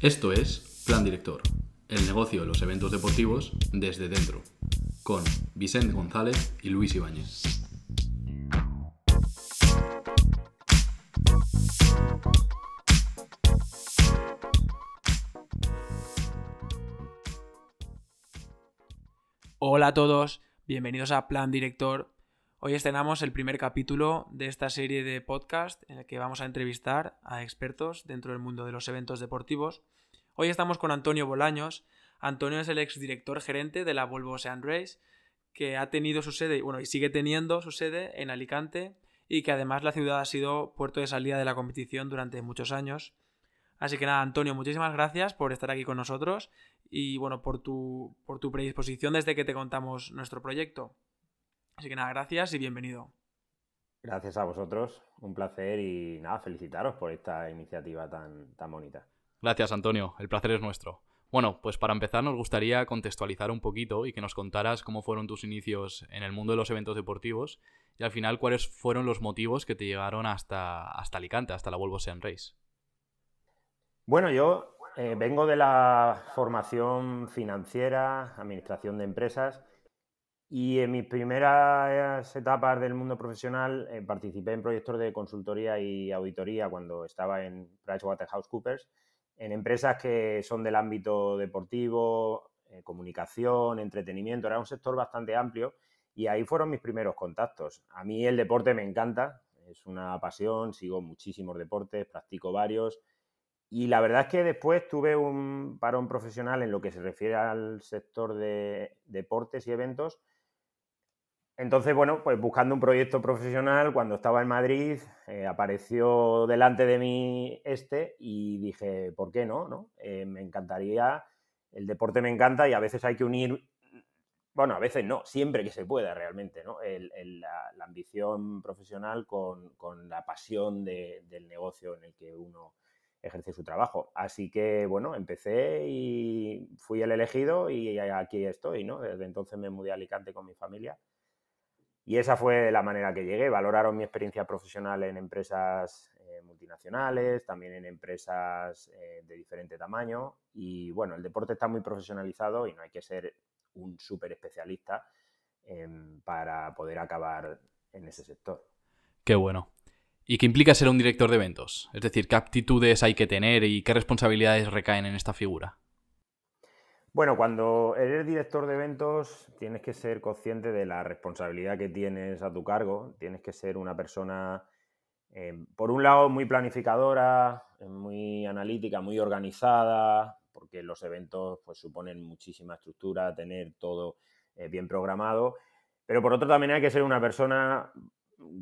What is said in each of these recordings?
Esto es Plan Director, el negocio de los eventos deportivos desde dentro, con Vicente González y Luis Ibáñez. Hola a todos, bienvenidos a Plan Director. Hoy estrenamos el primer capítulo de esta serie de podcast en el que vamos a entrevistar a expertos dentro del mundo de los eventos deportivos. Hoy estamos con Antonio Bolaños. Antonio es el exdirector gerente de la Volvo Ocean Race, que ha tenido su sede, bueno, y sigue teniendo su sede en Alicante y que además la ciudad ha sido puerto de salida de la competición durante muchos años. Así que nada, Antonio, muchísimas gracias por estar aquí con nosotros y bueno, por tu, por tu predisposición desde que te contamos nuestro proyecto. Así que nada, gracias y bienvenido. Gracias a vosotros, un placer y nada, felicitaros por esta iniciativa tan, tan bonita. Gracias, Antonio, el placer es nuestro. Bueno, pues para empezar nos gustaría contextualizar un poquito y que nos contaras cómo fueron tus inicios en el mundo de los eventos deportivos y al final cuáles fueron los motivos que te llegaron hasta, hasta Alicante, hasta la Volvo Sean Race. Bueno, yo eh, vengo de la formación financiera, administración de empresas, y en mis primeras etapas del mundo profesional eh, participé en proyectos de consultoría y auditoría cuando estaba en PricewaterhouseCoopers, en empresas que son del ámbito deportivo, eh, comunicación, entretenimiento, era un sector bastante amplio y ahí fueron mis primeros contactos. A mí el deporte me encanta, es una pasión, sigo muchísimos deportes, practico varios y la verdad es que después tuve un parón profesional en lo que se refiere al sector de deportes y eventos. Entonces, bueno, pues buscando un proyecto profesional, cuando estaba en Madrid, eh, apareció delante de mí este y dije, ¿por qué no? no? Eh, me encantaría, el deporte me encanta y a veces hay que unir, bueno, a veces no, siempre que se pueda realmente, ¿no? la, ambición profesional con, la pasión del negocio en el que uno ejerce su trabajo. Así que, bueno, empecé y fui el elegido y aquí estoy, ¿no? Desde entonces me mudé a Alicante con mi familia. Y esa fue la manera que llegué. Valoraron mi experiencia profesional en empresas eh, multinacionales, también en empresas eh, de diferente tamaño. Y bueno, el deporte está muy profesionalizado y no hay que ser un súper especialista em, para poder acabar en ese sector. Qué bueno. ¿Y qué implica ser un director de eventos? Es decir, ¿qué aptitudes hay que tener y qué responsabilidades recaen en esta figura? Bueno, cuando eres director de eventos tienes que ser consciente de la responsabilidad que tienes a tu cargo, tienes que ser una persona, eh, por un lado, muy planificadora, muy analítica, muy organizada, porque los eventos pues, suponen muchísima estructura, tener todo eh, bien programado, pero por otro también hay que ser una persona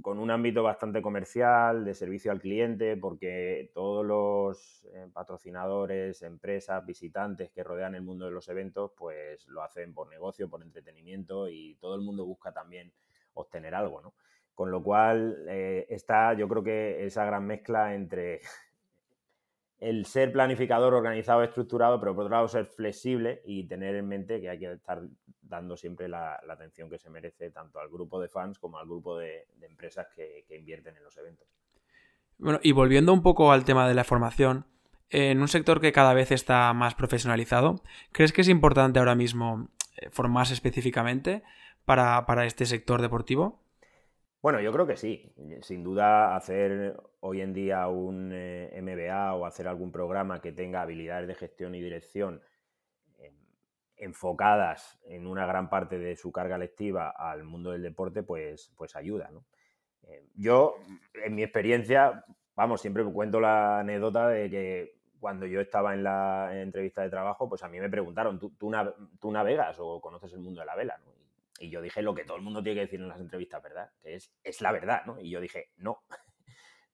con un ámbito bastante comercial, de servicio al cliente, porque todos los eh, patrocinadores, empresas, visitantes que rodean el mundo de los eventos, pues lo hacen por negocio, por entretenimiento y todo el mundo busca también obtener algo, ¿no? Con lo cual eh, está, yo creo que esa gran mezcla entre el ser planificador, organizado, estructurado, pero por otro lado ser flexible y tener en mente que hay que estar dando siempre la, atención que se merece tanto al grupo de fans como al grupo de, empresas que, invierten en los eventos. Bueno, y volviendo un poco al tema de la formación, en un sector que cada vez está más profesionalizado, ¿crees que es importante ahora mismo eh, formarse específicamente para, para este sector deportivo? Bueno, yo creo que sí. Sin duda, hacer hoy en día un eh, MBA o hacer algún programa que tenga habilidades de gestión y dirección em, enfocadas en una gran parte de su carga lectiva al mundo del deporte, pues, pues ayuda. Eh, yo, en mi experiencia, vamos, siempre cuento la anécdota de que cuando yo estaba en la entrevista de trabajo, pues a mí me preguntaron, ¿tú, navegas o conoces el mundo de la vela? Y yo dije lo que todo el mundo tiene que decir en las entrevistas, ¿verdad? Que es, es la verdad, ¿no? Y yo dije, no,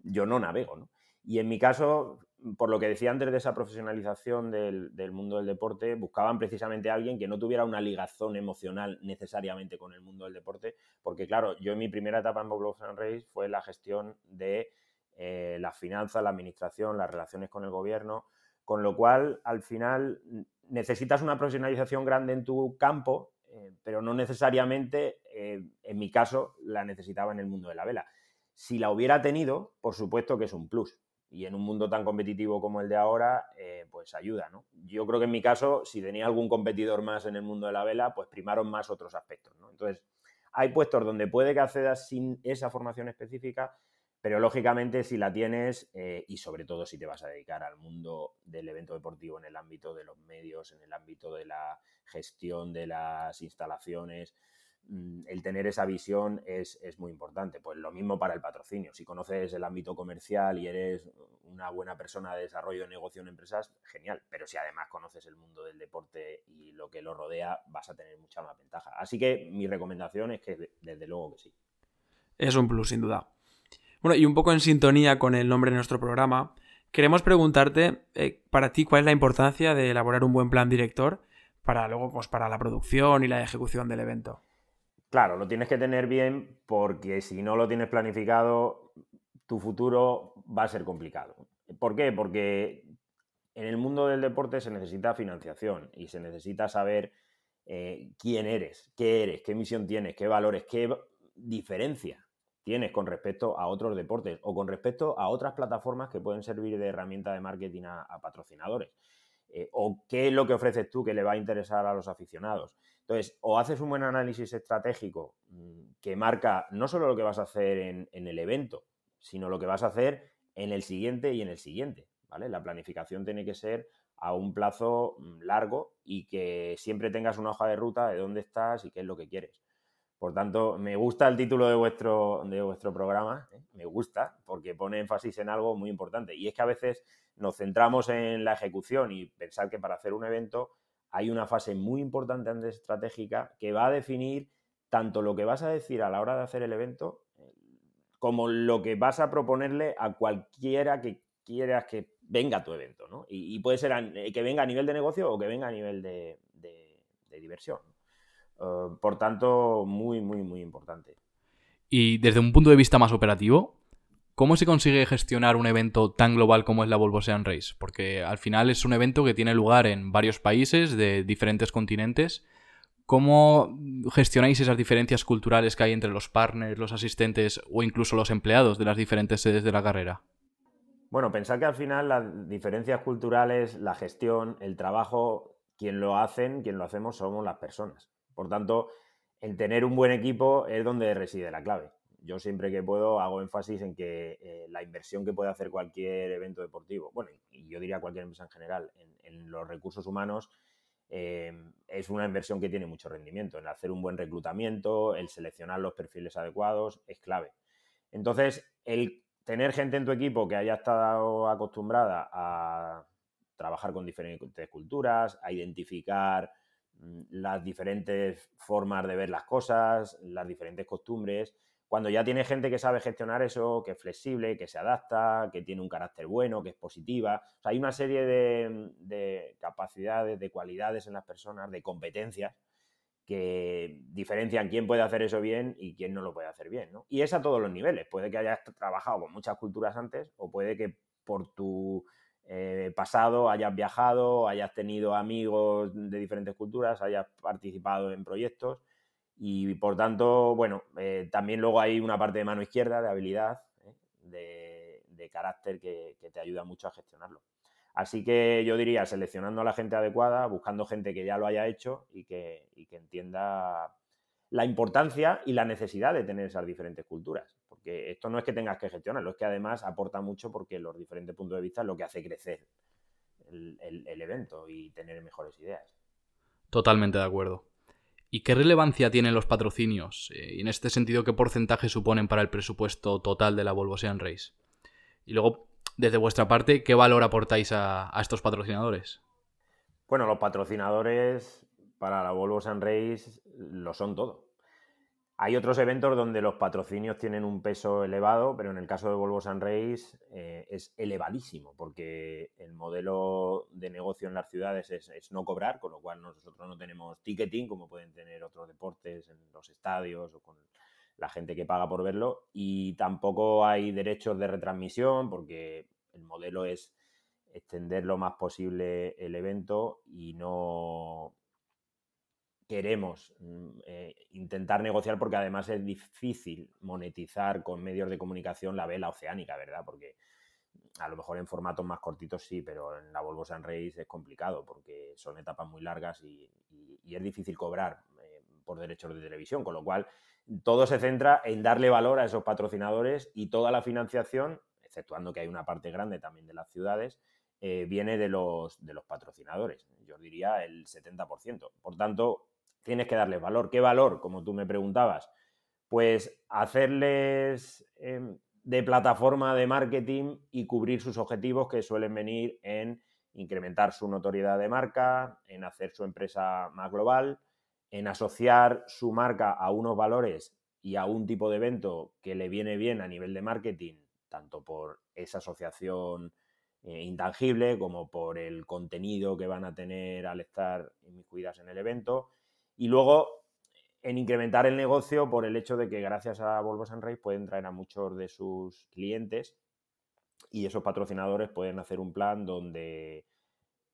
yo no navego, ¿no? Y en mi caso, por lo que decía antes de esa profesionalización del, mundo del deporte, buscaban precisamente a alguien que no tuviera una ligazón emocional necesariamente con el mundo del deporte, porque claro, yo en mi primera etapa en Bob and Race fue la gestión de eh, las finanzas, la administración, las relaciones con el gobierno, con lo cual al final necesitas una profesionalización grande en tu campo eh, pero no necesariamente, eh, en mi caso, la necesitaba en el mundo de la vela. Si la hubiera tenido, por supuesto que es un plus. y en un mundo tan competitivo como el de ahora, eh, pues ayuda, ¿no? Yo creo que en mi caso, si tenía algún competidor más en el mundo de la vela, pues primaron más otros aspectos. Entonces, hay puestos donde puede que accedas sin esa formación específica, pero lógicamente si la tienes eh, y sobre todo si te vas a dedicar al mundo del evento deportivo en el ámbito de los medios, en el ámbito de la gestión de las instalaciones, el tener esa visión es, muy importante. Pues lo mismo para el patrocinio. Si conoces el ámbito comercial y eres una buena persona de desarrollo de negocio en empresas, genial. Pero si además conoces el mundo del deporte y lo que lo rodea, vas a tener mucha más ventaja. Así que mi recomendación es que desde luego que sí. Es un plus, sin duda. Bueno, y un poco en sintonía con el nombre de nuestro programa, queremos preguntarte eh, para ti cuál es la importancia de elaborar un buen plan director para luego, pues para la producción y la ejecución del evento. Claro, lo tienes que tener bien porque si no lo tienes planificado, tu futuro va a ser complicado. ¿Por qué? Porque en el mundo del deporte se necesita financiación y se necesita saber eh, quién eres, qué eres, qué misión tienes, qué valores, qué diferencia tienes con respecto a otros deportes o con respecto a otras plataformas que pueden servir de herramienta de marketing a, patrocinadores. Eh, o qué es lo que ofreces tú que le va a interesar a los aficionados. Entonces, o haces un buen análisis estratégico mm, que marca no solo lo que vas a hacer en, el evento, sino lo que vas a hacer en el siguiente y en el siguiente. ¿vale? La planificación tiene que ser a un plazo mm, largo y que siempre tengas una hoja de ruta de dónde estás y qué es lo que quieres. Por tanto, me gusta el título de vuestro, de vuestro programa, ¿eh? me gusta, porque pone énfasis en algo muy importante. Y es que a veces nos centramos en la ejecución y pensar que para hacer un evento hay una fase muy importante antes estratégica que va a definir tanto lo que vas a decir a la hora de hacer el evento como lo que vas a proponerle a cualquiera que quieras que venga a tu evento. ¿no? Y, puede ser que venga a nivel de negocio o que venga a nivel de, de diversión. Eh, por tanto, muy, muy, muy importante. Y desde un punto de vista más operativo, ¿cómo se consigue gestionar un evento tan global como es la Volvo Ocean Race? Porque al final es un evento que tiene lugar en varios países de diferentes continentes. ¿Cómo gestionáis esas diferencias culturales que hay entre los partners, los asistentes o incluso los empleados de las diferentes sedes de la carrera? Bueno, pensar que al final las diferencias culturales, la gestión, el trabajo, quien lo hacen, quien lo hacemos somos las personas. Por tanto, el tener un buen equipo es donde reside la clave. Yo siempre que puedo hago énfasis en que eh, la inversión que puede hacer cualquier evento deportivo, bueno, y yo diría cualquier empresa en general, en, los recursos humanos, eh, es una inversión que tiene mucho rendimiento. En hacer un buen reclutamiento, el seleccionar los perfiles adecuados, es clave. Entonces, el tener gente en tu equipo que haya estado acostumbrada a trabajar con diferentes culturas, a identificar Mm, las diferentes formas de ver las cosas, las diferentes costumbres. Cuando ya tiene gente que sabe gestionar eso, que es flexible, que se adapta, que tiene un carácter bueno, que es positiva. hay una serie de, capacidades, de cualidades en las personas, de competencias que diferencian quién puede hacer eso bien y quién no lo puede hacer bien. Y es a todos los niveles. Puede que hayas trabajado con muchas culturas antes o puede que por tu eh, pasado, hayas viajado, hayas tenido amigos de diferentes culturas, hayas participado en proyectos y por tanto, bueno, eh, también luego hay una parte de mano izquierda, de habilidad, ¿eh? de, carácter que, te ayuda mucho a gestionarlo. Así que yo diría seleccionando a la gente adecuada, buscando gente que ya lo haya hecho y que, y que entienda la importancia y la necesidad de tener esas diferentes culturas. Porque esto no es que tengas que gestionarlo, es que además aporta mucho porque los diferentes puntos de vista es lo que hace crecer el, evento y tener mejores ideas. Totalmente de acuerdo. ¿Y qué relevancia tienen los patrocinios? Eh, y en este sentido, ¿qué porcentaje suponen para el presupuesto total de la Volvo Sean Race? Y luego, desde vuestra parte, ¿qué valor aportáis a, a estos patrocinadores? Bueno, los patrocinadores para la Volvo San Race lo son todo. Hay otros eventos donde los patrocinios tienen un peso elevado, pero en el caso de Volvo San eh, es elevadísimo, porque el modelo de negocio en las ciudades es, no cobrar, con lo cual nosotros no tenemos ticketing, como pueden tener otros deportes en los estadios o con la gente que paga por verlo, y tampoco hay derechos de retransmisión, porque el modelo es extender lo más posible el evento y no queremos mm, eh, intentar negociar porque además es difícil monetizar con medios de comunicación la vela oceánica, ¿verdad? Porque a lo mejor en formatos más cortitos sí, pero en la Volvo San Race es complicado porque son etapas muy largas y, es difícil cobrar eh, por derechos de televisión, con lo cual todo se centra en darle valor a esos patrocinadores y toda la financiación, exceptuando que hay una parte grande también de las ciudades, eh, viene de los, de los patrocinadores. Yo diría el 70%. Por tanto, tienes que darles valor. ¿Qué valor? Como tú me preguntabas, pues hacerles em, de plataforma de marketing y cubrir sus objetivos que suelen venir en incrementar su notoriedad de marca, en hacer su empresa más global, en asociar su marca a unos valores y a un tipo de evento que le viene bien a nivel de marketing, tanto por esa asociación eh, intangible como por el contenido que van a tener al estar inmiscuidas en el evento. Y luego en incrementar el negocio por el hecho de que gracias a Volvo Sunrise pueden traer a muchos de sus clientes y esos patrocinadores pueden hacer un plan donde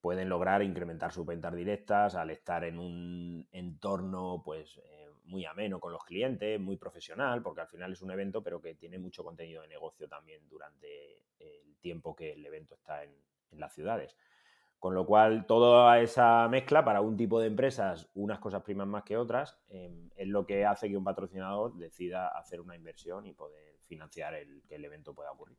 pueden lograr incrementar sus ventas directas al estar en un entorno pues eh, muy ameno con los clientes, muy profesional, porque al final es un evento pero que tiene mucho contenido de negocio también durante el tiempo que el evento está en las ciudades. Con lo cual, toda esa mezcla para un tipo de empresas, unas cosas primas más que otras, em, es lo que hace que un patrocinador decida hacer una inversión y poder financiar el, que el evento pueda ocurrir.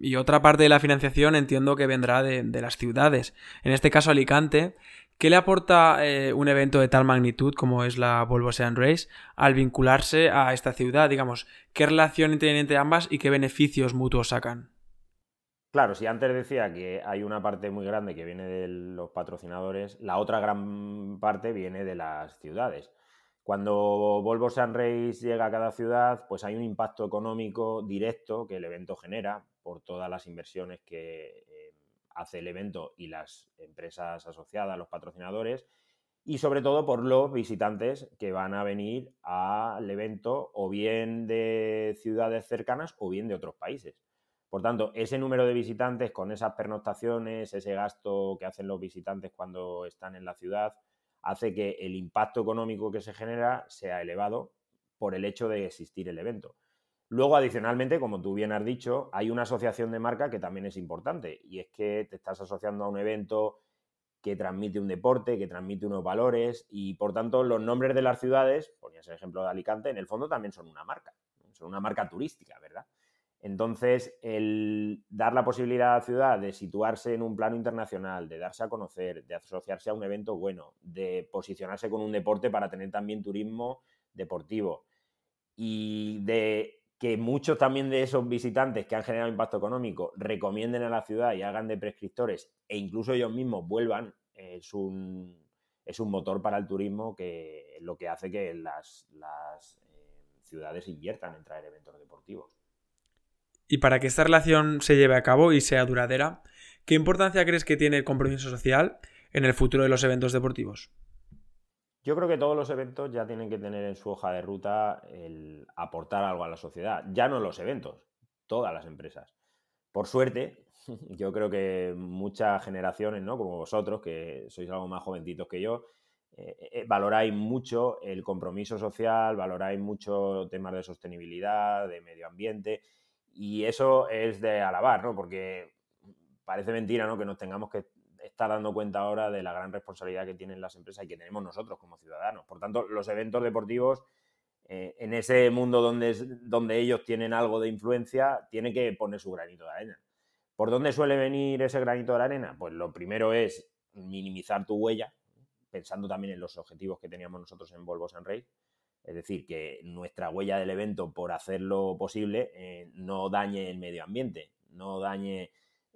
Y otra parte de la financiación entiendo que vendrá de, las ciudades. En este caso, Alicante. ¿Qué le aporta eh, un evento de tal magnitud como es la Volvo Sean Race al vincularse a esta ciudad? Digamos, ¿qué relación tienen entre ambas y qué beneficios mutuos sacan? Claro, si antes decía que hay una parte muy grande que viene de los patrocinadores, la otra gran parte viene de las ciudades. Cuando Volvo San Race llega a cada ciudad, pues hay un impacto económico directo que el evento genera por todas las inversiones que eh, hace el evento y las empresas asociadas, los patrocinadores, y sobre todo por los visitantes que van a venir al evento o bien de ciudades cercanas o bien de otros países. Por tanto, ese número de visitantes con esas pernoctaciones, ese gasto que hacen los visitantes cuando están en la ciudad, hace que el impacto económico que se genera sea elevado por el hecho de existir el evento. Luego, adicionalmente, como tú bien has dicho, hay una asociación de marca que también es importante y es que te estás asociando a un evento que transmite un deporte, que transmite unos valores y, por tanto, los nombres de las ciudades, ponías el ejemplo de Alicante, en el fondo también son una marca, son una marca turística, ¿verdad? Entonces, el dar la posibilidad a la ciudad de situarse en un plano internacional, de darse a conocer, de asociarse a un evento bueno, de posicionarse con un deporte para tener también turismo deportivo y de que muchos también de esos visitantes que han generado impacto económico recomienden a la ciudad y hagan de prescriptores e incluso ellos mismos vuelvan, es un, es un motor para el turismo que lo que hace que las, eh, ciudades inviertan en traer eventos deportivos. Y para que esta relación se lleve a cabo y sea duradera, ¿qué importancia crees que tiene el compromiso social en el futuro de los eventos deportivos? Yo creo que todos los eventos ya tienen que tener en su hoja de ruta el aportar algo a la sociedad. Ya no los eventos, todas las empresas. Por suerte, yo creo que muchas generaciones, ¿no? Como vosotros, que sois algo más jovencitos que yo, eh, eh, valoráis mucho el compromiso social, valoráis mucho temas de sostenibilidad, de medio ambiente. Y eso es de alabar, ¿no? Porque parece mentira, ¿no? Que nos tengamos que estar dando cuenta ahora de la gran responsabilidad que tienen las empresas y que tenemos nosotros como ciudadanos. Por tanto, los eventos deportivos, eh, en ese mundo donde, donde ellos tienen algo de influencia, tienen que poner su granito de arena. ¿Por dónde suele venir ese granito de arena? Pues lo primero es minimizar tu huella, pensando también en los objetivos que teníamos nosotros en Volvo San Rey. Es decir, que nuestra huella del evento, por hacerlo posible, eh, no dañe el medio ambiente, no dañe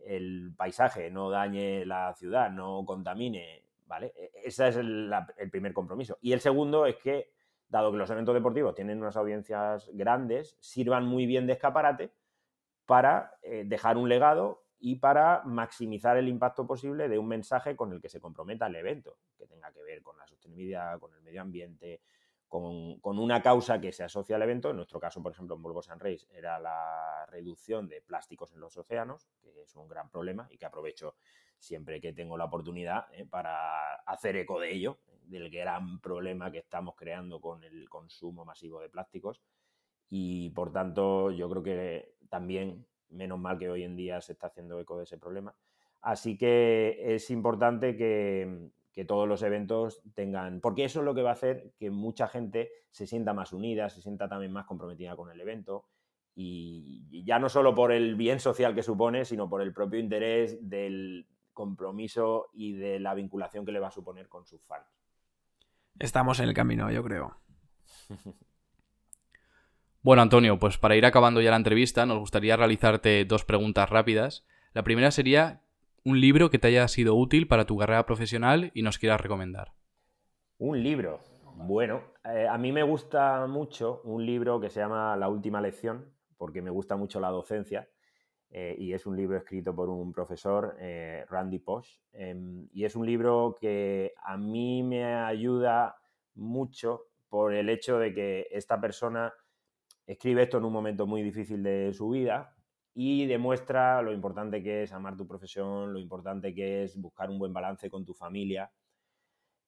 el paisaje, no dañe la ciudad, no contamine, ¿vale? E, ese es el, primer compromiso. Y el segundo es que, dado que los eventos deportivos tienen unas audiencias grandes, sirvan muy bien de escaparate para eh, dejar un legado y para maximizar el impacto posible de un mensaje con el que se comprometa el evento, que tenga que ver con la sostenibilidad, con el medio ambiente, con, una causa que se asocia al evento. En nuestro caso, por ejemplo, en Volvo San Reis era la reducción de plásticos en los océanos, que es un gran problema y que aprovecho siempre que tengo la oportunidad eh, para hacer eco de ello, del gran problema que estamos creando con el consumo masivo de plásticos. Y por tanto, yo creo que también menos mal que hoy en día se está haciendo eco de ese problema. Así que es importante que, que todos los eventos tengan, porque eso es lo que va a hacer que mucha gente se sienta más unida, se sienta también más comprometida con el evento y ya no solo por el bien social que supone, sino por el propio interés del compromiso y de la vinculación que le va a suponer con sus fans. Estamos en el camino, yo creo. Bueno, Antonio, pues para ir acabando ya la entrevista, nos gustaría realizarte dos preguntas rápidas. La primera sería, un libro que te haya sido útil para tu carrera profesional y nos quieras recomendar. Un libro. Bueno, eh, a mí me gusta mucho un libro que se llama La última lección, porque me gusta mucho la docencia. Eh, y es un libro escrito por un profesor, eh, Randy Posh. Em, y es un libro que a mí me ayuda mucho por el hecho de que esta persona escribe esto en un momento muy difícil de su vida, y demuestra lo importante que es amar tu profesión, lo importante que es buscar un buen balance con tu familia.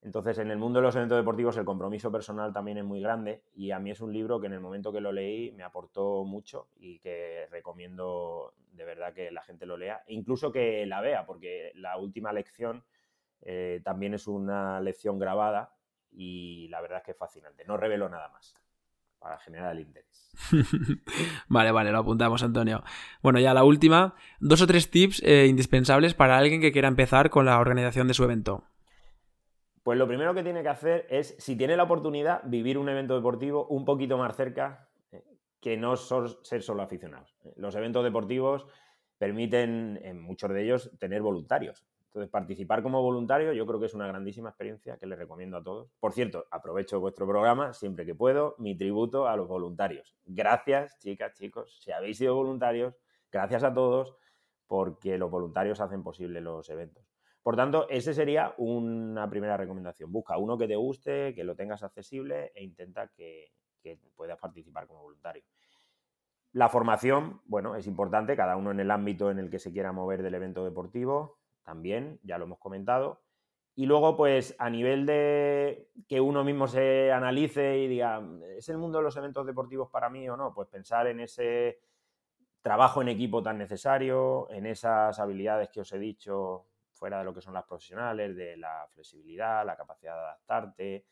Entonces, en el mundo de los eventos deportivos el compromiso personal también es muy grande y a mí es un libro que en el momento que lo leí me aportó mucho y que recomiendo de verdad que la gente lo lea e incluso que la vea, porque la última lección eh, también es una lección grabada y la verdad es que es fascinante. No revelo nada más para generar el interés. vale, vale, lo apuntamos, Antonio. Bueno, ya la última, dos o tres tips eh, indispensables para alguien que quiera empezar con la organización de su evento. Pues lo primero que tiene que hacer es, si tiene la oportunidad, vivir un evento deportivo un poquito más cerca eh, que no ser solo aficionados. Los eventos deportivos permiten, en muchos de ellos, tener voluntarios. Entonces, participar como voluntario yo creo que es una grandísima experiencia que les recomiendo a todos. Por cierto, aprovecho vuestro programa siempre que puedo, mi tributo a los voluntarios. Gracias, chicas, chicos, si habéis sido voluntarios, gracias a todos, porque los voluntarios hacen posible los eventos. Por tanto, esa sería una primera recomendación. Busca uno que te guste, que lo tengas accesible e intenta que, que puedas participar como voluntario. La formación, bueno, es importante, cada uno en el ámbito en el que se quiera mover del evento deportivo también, ya lo hemos comentado. Y luego, pues a nivel de que uno mismo se analice y diga, ¿es el mundo de los eventos deportivos para mí o no? Pues pensar en ese trabajo en equipo tan necesario, en esas habilidades que os he dicho fuera de lo que son las profesionales, de la flexibilidad, la capacidad de adaptarte.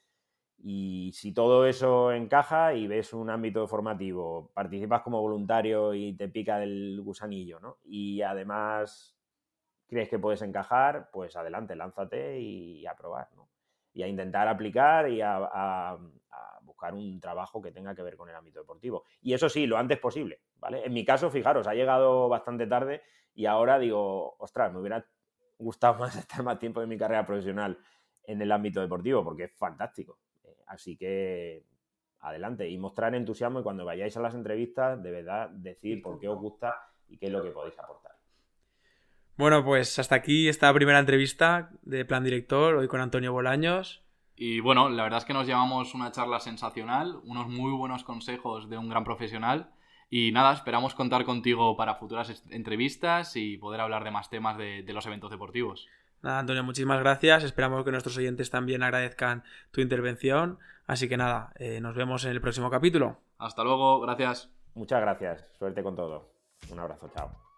Y si todo eso encaja y ves un ámbito formativo, participas como voluntario y te pica el gusanillo, ¿no? Y además crees que puedes encajar, pues adelante, lánzate y a probar, ¿no? Y a intentar aplicar y a, buscar un trabajo que tenga que ver con el ámbito deportivo. Y eso sí, lo antes posible, ¿vale? En mi caso, fijaros, ha llegado bastante tarde y ahora digo, ostras, me hubiera gustado más estar más tiempo en mi carrera profesional en el ámbito deportivo, porque es fantástico. Eh, así que adelante y mostrar entusiasmo y cuando vayáis a las entrevistas, de verdad, decir por qué os gusta y qué es lo que podéis aportar. Bueno, pues hasta aquí esta primera entrevista de Plan Director, hoy con Antonio Bolaños. Y bueno, la verdad es que nos llevamos una charla sensacional, unos muy buenos consejos de un gran profesional. Y nada, esperamos contar contigo para futuras entrevistas y poder hablar de más temas de, los eventos deportivos. Nada, Antonio, muchísimas gracias. Esperamos que nuestros oyentes también agradezcan tu intervención. Así que nada, eh, nos vemos en el próximo capítulo. Hasta luego, gracias. Muchas gracias. Suerte con todo. Un abrazo, chao.